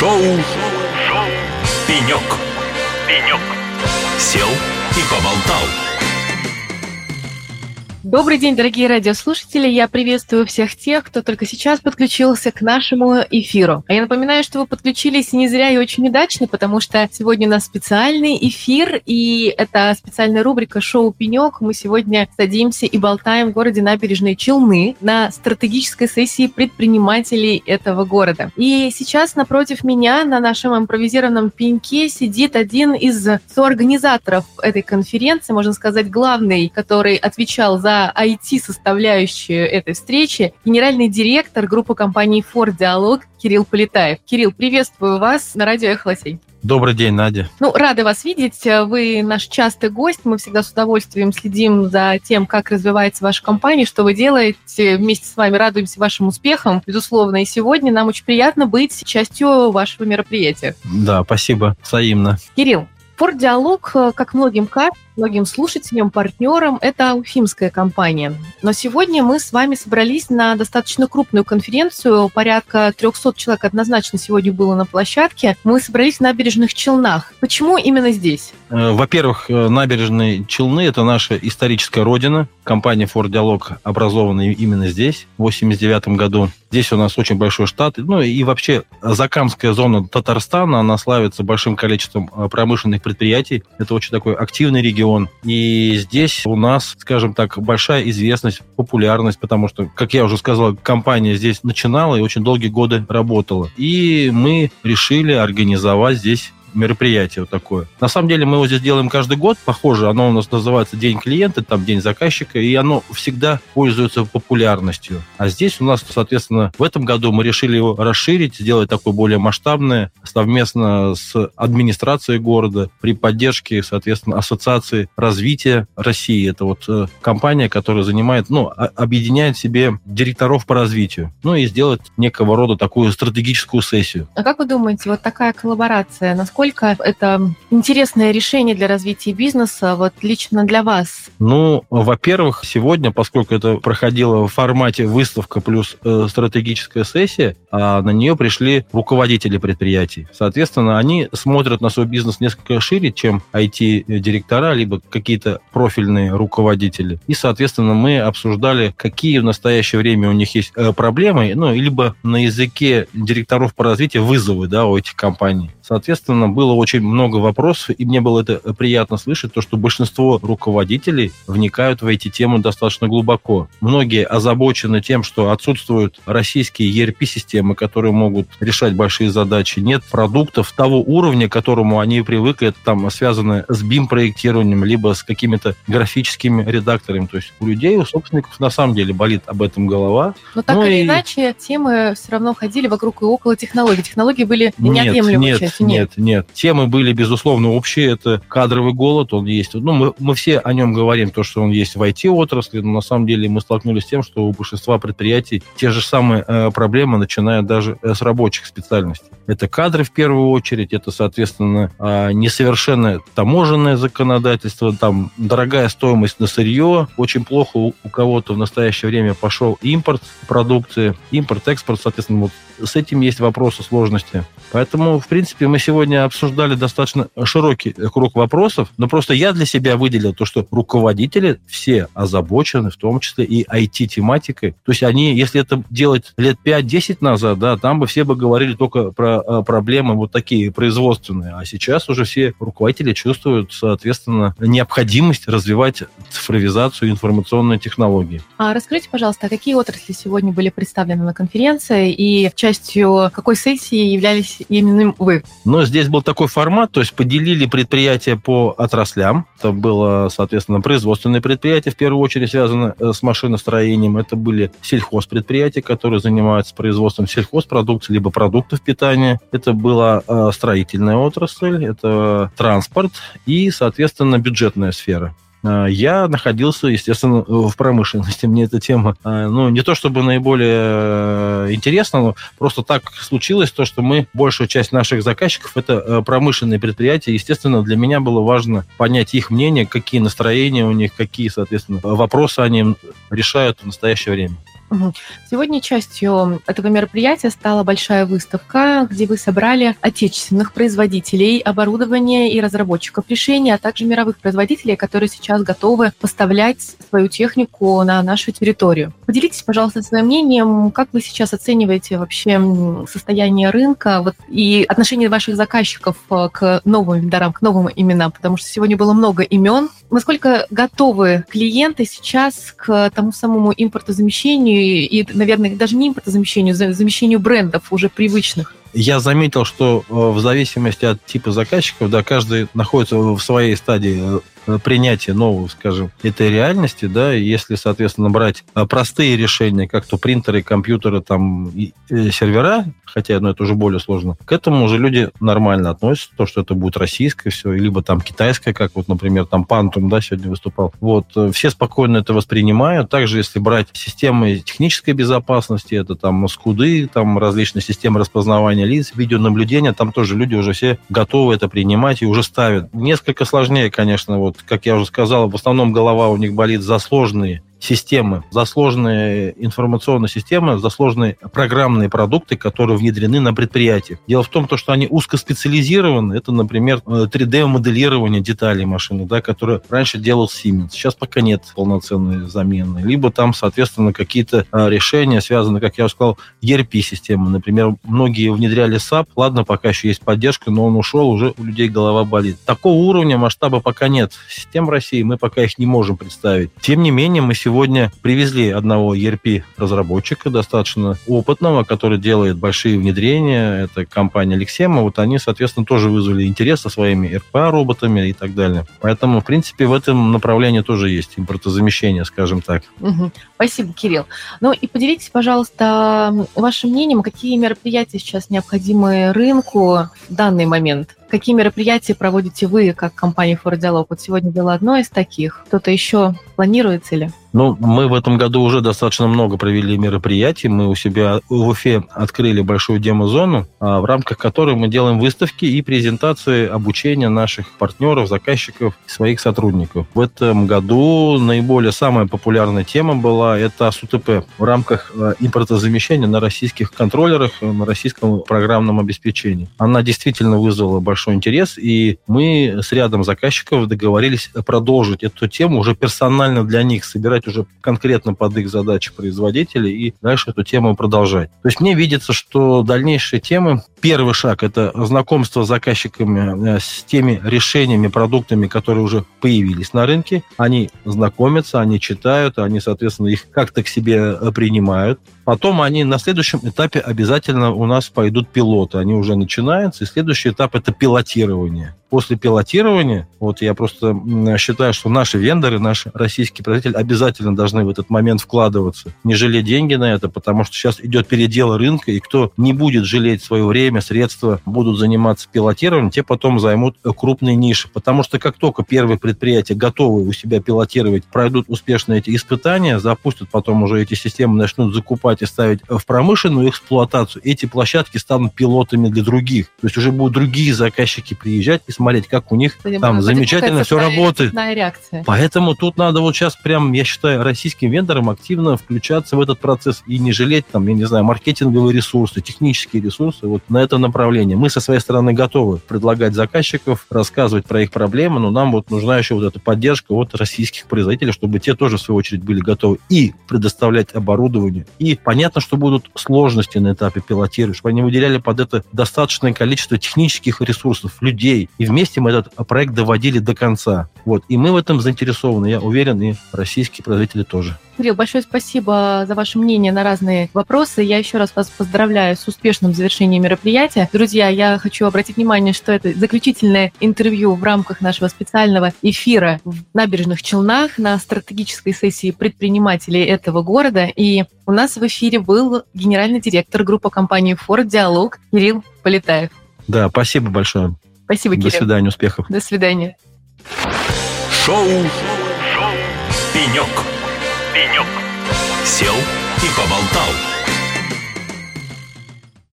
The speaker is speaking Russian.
Шоу. «Пенек». «Пенек». Сел и поболтал. Добрый день, дорогие радиослушатели. Я приветствую всех тех, кто только сейчас подключился к нашему эфиру. А я напоминаю, что вы подключились не зря и очень удачно, потому что сегодня у нас специальный эфир, и это специальная рубрика «Шоу Пенек». Мы сегодня садимся и болтаем в городе Набережные Челны на стратегической сессии предпринимателей этого города. И сейчас напротив меня на нашем импровизированном пеньке сидит один из соорганизаторов этой конференции, можно сказать, главный, который отвечал за IT-составляющую этой встречи генеральный директор группы компании Ford Диалог Кирилл Полетаев. Кирилл, приветствую вас на радио Эхолосей. Добрый день, Надя. Ну, рады вас видеть. Вы наш частый гость. Мы всегда с удовольствием следим за тем, как развивается ваша компания, что вы делаете. Вместе с вами радуемся вашим успехам, безусловно. И сегодня нам очень приятно быть частью вашего мероприятия. Да, спасибо. Взаимно. Кирилл, Форд Диалог, как многим кажется, многим слушателям, партнерам, это уфимская компания. Но сегодня мы с вами собрались на достаточно крупную конференцию. Порядка 300 человек однозначно сегодня было на площадке. Мы собрались в набережных Челнах. Почему именно здесь? Э, во-первых, э, набережные Челны – это наша историческая родина. Компания Ford Dialog образована именно здесь, в 1989 году. Здесь у нас очень большой штат. Ну и вообще Закамская зона Татарстана, она славится большим количеством э, промышленных предприятий. Это очень такой активный регион. И здесь у нас, скажем так, большая известность, популярность, потому что, как я уже сказал, компания здесь начинала и очень долгие годы работала. И мы решили организовать здесь мероприятие вот такое. На самом деле мы его здесь делаем каждый год, похоже, оно у нас называется День клиента, там День заказчика, и оно всегда пользуется популярностью. А здесь у нас, соответственно, в этом году мы решили его расширить, сделать такое более масштабное, совместно с администрацией города, при поддержке, соответственно, Ассоциации развития России. Это вот э, компания, которая занимает, ну, объединяет в себе директоров по развитию. Ну и сделать некого рода такую стратегическую сессию. А как вы думаете, вот такая коллаборация, насколько насколько это интересное решение для развития бизнеса, вот лично для вас? Ну, во-первых, сегодня, поскольку это проходило в формате выставка плюс э, стратегическая сессия, а на нее пришли руководители предприятий. Соответственно, они смотрят на свой бизнес несколько шире, чем IT-директора, либо какие-то профильные руководители. И, соответственно, мы обсуждали, какие в настоящее время у них есть э, проблемы, ну, либо на языке директоров по развитию вызовы да, у этих компаний. Соответственно, было очень много вопросов, и мне было это приятно слышать, то, что большинство руководителей вникают в эти темы достаточно глубоко. Многие озабочены тем, что отсутствуют российские ERP-системы, которые могут решать большие задачи. Нет продуктов того уровня, к которому они привыкли, это там связано с BIM-проектированием, либо с какими-то графическими редакторами. То есть у людей, у собственников на самом деле болит об этом голова. Но так ну или и... иначе, темы все равно ходили вокруг и около технологий. Технологии были неотъемлемой нет, частью нет, нет. Темы были, безусловно, общие. Это кадровый голод, он есть. Ну, мы, мы все о нем говорим, то, что он есть в IT-отрасли, но на самом деле мы столкнулись с тем, что у большинства предприятий те же самые э, проблемы, начиная даже э, с рабочих специальностей. Это кадры в первую очередь, это, соответственно, э, несовершенное таможенное законодательство, там дорогая стоимость на сырье, очень плохо у, кого-то в настоящее время пошел импорт продукции, импорт-экспорт, соответственно, вот с этим есть вопросы, сложности. Поэтому, в принципе, мы сегодня обсуждали достаточно широкий круг вопросов, но просто я для себя выделил то, что руководители все озабочены, в том числе и IT-тематикой. То есть они, если это делать лет 5-10 назад, да, там бы все бы говорили только про э, проблемы вот такие производственные, а сейчас уже все руководители чувствуют, соответственно, необходимость развивать цифровизацию информационной технологии. А расскажите, пожалуйста, а какие отрасли сегодня были представлены на конференции и частью какой сессии являлись именно вы? Ну, здесь был такой формат, то есть поделили предприятия по отраслям. Это было, соответственно, производственные предприятия, в первую очередь связаны э, с машиностроением. Это были сельхозпредприятия, которые занимаются производством сельхозпродукции, либо продуктов питания. Это была э, строительная отрасль, это транспорт и, соответственно, бюджетная сфера. А, я находился, естественно, в промышленности. Мне эта тема, а, ну, не то чтобы наиболее э, интересна, но просто так случилось, то, что мы, большая часть наших заказчиков, это э, промышленные предприятия. Естественно, для меня было важно понять их мнение, какие настроения у них, какие, соответственно, вопросы они решают в настоящее время. Сегодня частью этого мероприятия стала большая выставка, где вы собрали отечественных производителей оборудования и разработчиков решений, а также мировых производителей, которые сейчас готовы поставлять свою технику на нашу территорию. Поделитесь, пожалуйста, своим мнением, как вы сейчас оцениваете вообще состояние рынка вот, и отношение ваших заказчиков э, к новым вендорам, к новым именам, потому что сегодня было много имен. Насколько готовы клиенты сейчас к тому самому импортозамещению и, наверное, даже не импортозамещению, замещению брендов уже привычных? Я заметил, что э, в зависимости от типа заказчиков, да, каждый находится в своей стадии э, Э, принятия нового, скажем, этой реальности, да, если, соответственно, брать э, простые решения, как то принтеры, компьютеры, там, и, и сервера, хотя, ну, это уже более сложно, к этому уже люди нормально относятся, то, что это будет российское все, либо там китайское, как вот, например, там Пантум, да, сегодня выступал. Вот, э, все спокойно это воспринимают. Также, если брать системы технической безопасности, это там скуды, там различные системы распознавания лиц, видеонаблюдения, там тоже люди уже все готовы это принимать и уже ставят. Несколько сложнее, конечно, вот как я уже сказал, в основном голова у них болит за сложные системы, за сложные информационные системы, за сложные программные продукты, которые внедрены на предприятиях. Дело в том, что они узкоспециализированы. Это, например, 3D-моделирование деталей машины, да, которое раньше делал Siemens. Сейчас пока нет полноценной замены. Либо там, соответственно, какие-то а, решения связаны, как я уже сказал, ERP-системы. Например, многие внедряли SAP. Ладно, пока еще есть поддержка, но он ушел, уже у людей голова болит. Такого уровня масштаба пока нет. Систем России мы пока их не можем представить. Тем не менее, мы сегодня сегодня привезли одного ERP-разработчика, достаточно опытного, который делает большие внедрения. Это компания Лексема. Вот они, соответственно, тоже вызвали интерес со своими RPA-роботами и так далее. Поэтому, в принципе, в этом направлении тоже есть импортозамещение, скажем так. Угу. Спасибо, Кирилл. Ну и поделитесь, пожалуйста, вашим мнением, какие мероприятия сейчас необходимы рынку в данный момент? Какие мероприятия проводите вы, как компания Dialog? Вот сегодня было одно из таких. Кто-то еще планируется ли? Ну, мы в этом году уже достаточно много провели мероприятий. Мы у себя в Уфе открыли большую демо-зону, а, в рамках которой мы делаем выставки и презентации обучения наших партнеров, заказчиков, своих сотрудников. В этом году наиболее самая популярная тема была это СУТП в рамках а, импортозамещения на российских контроллерах, на российском программном обеспечении. Она действительно вызвала большой интерес, и мы с рядом заказчиков договорились продолжить эту тему уже персонально для них, собирать уже конкретно под их задачи производителей и дальше эту тему продолжать. То есть мне видится, что дальнейшие темы, первый шаг – это знакомство с заказчиками э, с теми решениями, продуктами, которые уже появились на рынке. Они знакомятся, они читают, они, соответственно, их как-то к себе э, принимают. Потом они на следующем этапе обязательно у нас пойдут пилоты. Они уже начинаются. И следующий этап – это пилотирование после пилотирования, вот я просто считаю, что наши вендоры, наши российские производители обязательно должны в этот момент вкладываться, не жалеть деньги на это, потому что сейчас идет передел рынка, и кто не будет жалеть свое время, средства, будут заниматься пилотированием, те потом займут крупные ниши. Потому что как только первые предприятия готовы у себя пилотировать, пройдут успешно эти испытания, запустят потом уже эти системы, начнут закупать и ставить в промышленную эксплуатацию, эти площадки станут пилотами для других. То есть уже будут другие заказчики приезжать и смотреть, как у них Кстати, там замечательно все работает. Реакция. Поэтому тут надо вот сейчас прям, я считаю, российским вендорам активно включаться в этот процесс и не жалеть там, я не знаю, маркетинговые ресурсы, технические ресурсы вот на это направление. Мы со своей стороны готовы предлагать заказчиков, рассказывать про их проблемы, но нам вот нужна еще вот эта поддержка от российских производителей, чтобы те тоже, в свою очередь, были готовы и предоставлять оборудование. И понятно, что будут сложности на этапе пилотирования, чтобы они выделяли под это достаточное количество технических ресурсов, людей, и вместе мы этот проект доводили до конца. Вот. И мы в этом заинтересованы, я уверен, и российские производители тоже. Кирилл, большое спасибо за ваше мнение на разные вопросы. Я еще раз вас поздравляю с успешным завершением мероприятия. Друзья, я хочу обратить внимание, что это заключительное интервью в рамках нашего специального эфира в набережных Челнах на стратегической сессии предпринимателей этого города. И у нас в эфире был генеральный директор группы компании Ford Диалог Кирилл Полетаев. Да, спасибо большое. Спасибо, Кирилл. До свидания, успехов. До свидания. Шоу. Шоу. Пенек. Пенек. Сел и поболтал.